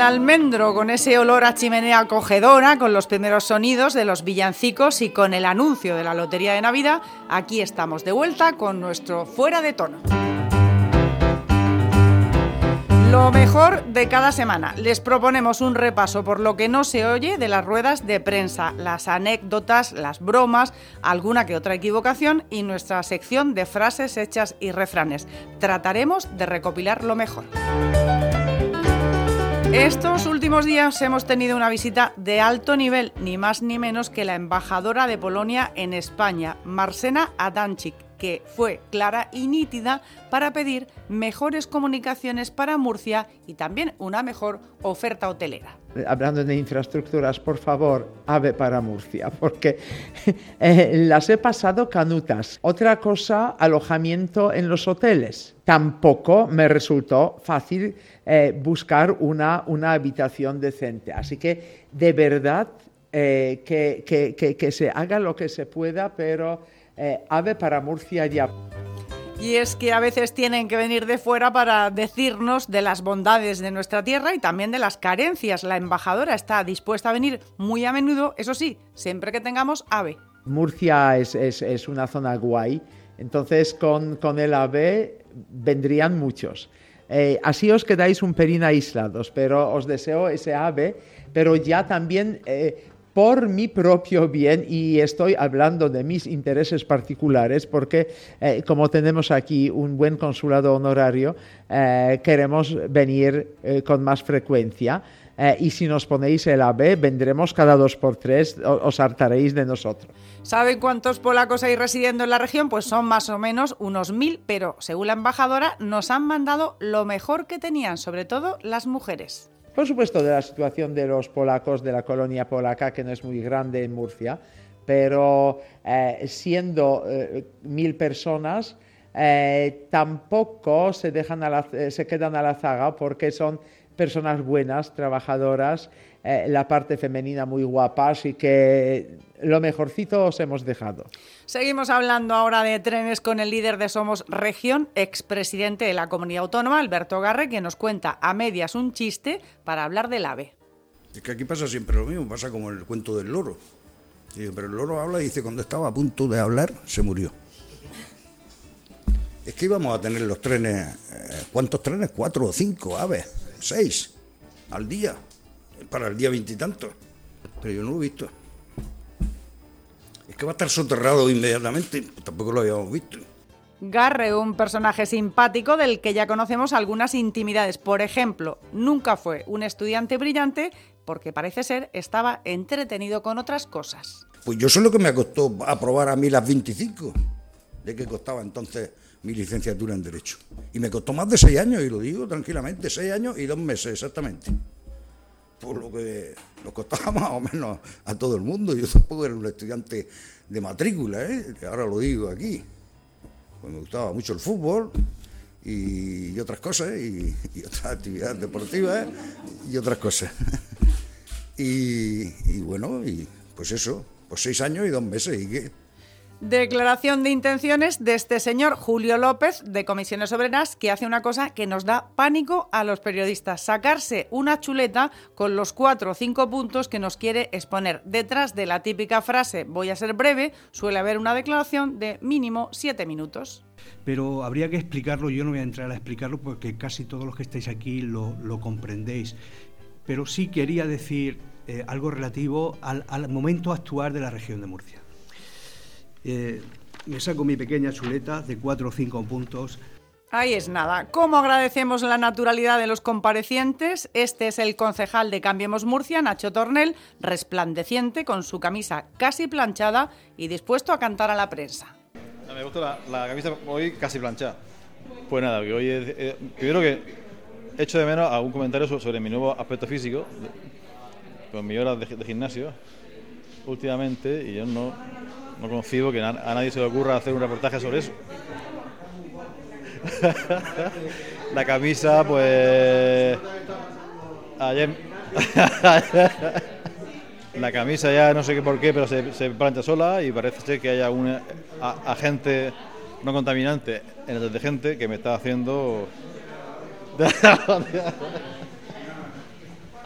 al almendro con ese olor a chimenea acogedora, con los primeros sonidos de los villancicos y con el anuncio de la Lotería de Navidad, aquí estamos de vuelta con nuestro Fuera de Tono. Lo mejor de cada semana. Les proponemos un repaso por lo que no se oye de las ruedas de prensa, las anécdotas, las bromas, alguna que otra equivocación y nuestra sección de frases hechas y refranes. Trataremos de recopilar lo mejor. Estos últimos días hemos tenido una visita de alto nivel, ni más ni menos que la embajadora de Polonia en España, Marsena Adanchik que fue clara y nítida para pedir mejores comunicaciones para Murcia y también una mejor oferta hotelera. Hablando de infraestructuras, por favor, ave para Murcia, porque eh, las he pasado canutas. Otra cosa, alojamiento en los hoteles. Tampoco me resultó fácil eh, buscar una, una habitación decente. Así que, de verdad, eh, que, que, que se haga lo que se pueda, pero eh, ave para Murcia ya. Y es que a veces tienen que venir de fuera para decirnos de las bondades de nuestra tierra y también de las carencias. La embajadora está dispuesta a venir muy a menudo, eso sí, siempre que tengamos ave. Murcia es, es, una zona guay, entonces con, con el ave vendrían muchos. Eh, así os quedáis un pelín aislados, pero os deseo ese ave, pero ya también eh, por mi propio bien y estoy hablando de mis intereses particulares porque eh, como tenemos aquí un buen consulado honorario, eh, queremos venir eh, con más frecuencia. y si nos ponéis el AB, vendremos cada dos por tres, os hartaréis de nosotros. ¿Saben cuántos polacos hay residiendo en la región? Pues son más o menos unos mil, pero según la embajadora nos han mandado lo mejor que tenían, sobre todo las mujeres. Por supuesto, de la situación de los polacos, de la colonia polaca, que no es muy grande en Murcia, pero eh, siendo eh, mil personas, eh, tampoco se, dejan se quedan a la zaga porque son personas buenas, trabajadoras, eh, la parte femenina muy guapa, así que lo mejorcito os hemos dejado. Seguimos hablando ahora de trenes con el líder de Somos Región, expresidente de la comunidad autónoma, Alberto Garre, que nos cuenta a medias un chiste para hablar del AVE. Es que aquí pasa siempre lo mismo, pasa como el cuento del loro. Pero el loro habla y dice, cuando estaba a punto de hablar, se murió. Es que íbamos a tener los trenes, eh, ¿cuántos trenes? ¿Cuatro o cinco aves? ¿Seis? Al día para el día veintitantos, pero yo no lo he visto. Es que va a estar soterrado inmediatamente, tampoco lo habíamos visto. Garre, un personaje simpático del que ya conocemos algunas intimidades. Por ejemplo, nunca fue un estudiante brillante porque parece ser estaba entretenido con otras cosas. Pues yo sé lo que me costó aprobar a mí las 25, de que costaba entonces mi licenciatura en Derecho. Y me costó más de seis años, y lo digo tranquilamente, seis años y dos meses exactamente por lo que nos costaba más o menos a todo el mundo. Yo tampoco era un estudiante de matrícula, ¿eh? ahora lo digo aquí. Pues me gustaba mucho el fútbol y, otras cosas, y, otras actividades deportivas y otras cosas. y, y, bueno, y pues eso, pues seis años y dos meses. ¿Y qué? Declaración de intenciones de este señor Julio López de Comisiones Obreras que hace una cosa que nos da pánico a los periodistas, sacarse una chuleta con los cuatro o cinco puntos que nos quiere exponer. Detrás de la típica frase voy a ser breve suele haber una declaración de mínimo siete minutos. Pero habría que explicarlo, yo no voy a entrar a explicarlo porque casi todos los que estáis aquí lo, comprendéis. Pero sí quería decir eh, algo relativo al, al momento actual de la región de Murcia. Eh, me saco mi pequeña chuleta de cuatro o cinco puntos. Ahí es nada. ¿Cómo agradecemos la naturalidad de los comparecientes? Este es el concejal de Cambiemos Murcia, Nacho Tornel, resplandeciente, con su camisa casi planchada y dispuesto a cantar a la prensa. Me gusta la, camisa hoy casi planchada. Pues nada, que hoy eh, primero que echo de menos algún comentario sobre, mi nuevo aspecto físico, con mis horas de gimnasio últimamente, y yo no, no concibo que a nadie se le ocurra hacer un reportaje sobre eso. la camisa, pues. Ayer. la camisa ya no sé qué por qué, pero se, se plancha sola y parece ser que haya un agente no contaminante en el detergente que me está haciendo.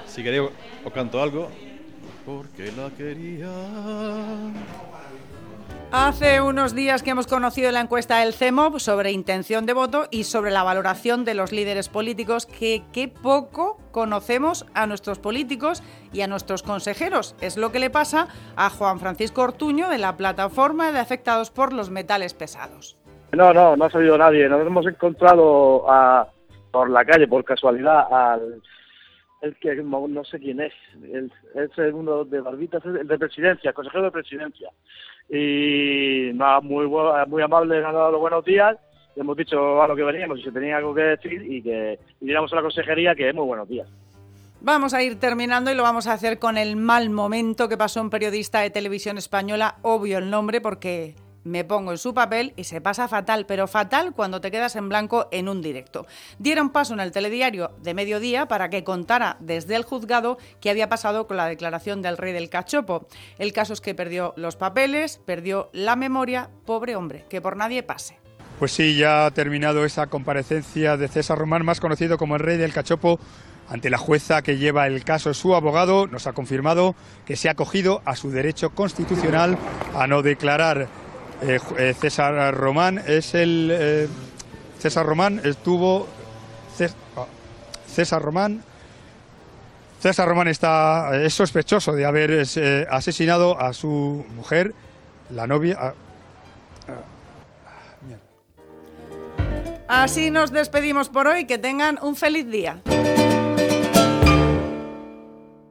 Si queréis, os canto algo. Porque la quería. Hace unos días que hemos conocido la encuesta del CEMOP sobre intención de voto y sobre la valoración de los líderes políticos, que qué poco conocemos a nuestros políticos y a nuestros consejeros. Es lo que le pasa a Juan Francisco Ortuño de la plataforma de afectados por los metales pesados. No, no, no ha salido nadie. Nos hemos encontrado por la calle, por casualidad, al el que no sé quién es, el, es uno de Barbitas, el de presidencia, consejero de presidencia y nada, muy, muy amable, nos han dado los buenos días. Le hemos dicho a lo que veníamos, si se tenía algo que decir y que y a la consejería que es muy buenos días. Vamos a ir terminando y lo vamos a hacer con el mal momento que pasó un periodista de televisión española, obvio el nombre porque me pongo en su papel y se pasa fatal, pero fatal cuando te quedas en blanco en un directo. Dieron paso en el telediario de mediodía para que contara desde el juzgado qué había pasado con la declaración del rey del cachopo. El caso es que perdió los papeles, perdió la memoria, pobre hombre, que por nadie pase. Pues sí, ya ha terminado esa comparecencia de César Román, más conocido como el rey del cachopo, ante la jueza que lleva el caso. Su abogado nos ha confirmado que se ha acogido a su derecho constitucional a no declarar. Eh, eh, César Román es el eh, César Román estuvo ah, César Román César Román está es sospechoso de haber asesinado a su mujer, la novia. Ah, ah, Así nos despedimos por hoy. Que tengan un feliz día.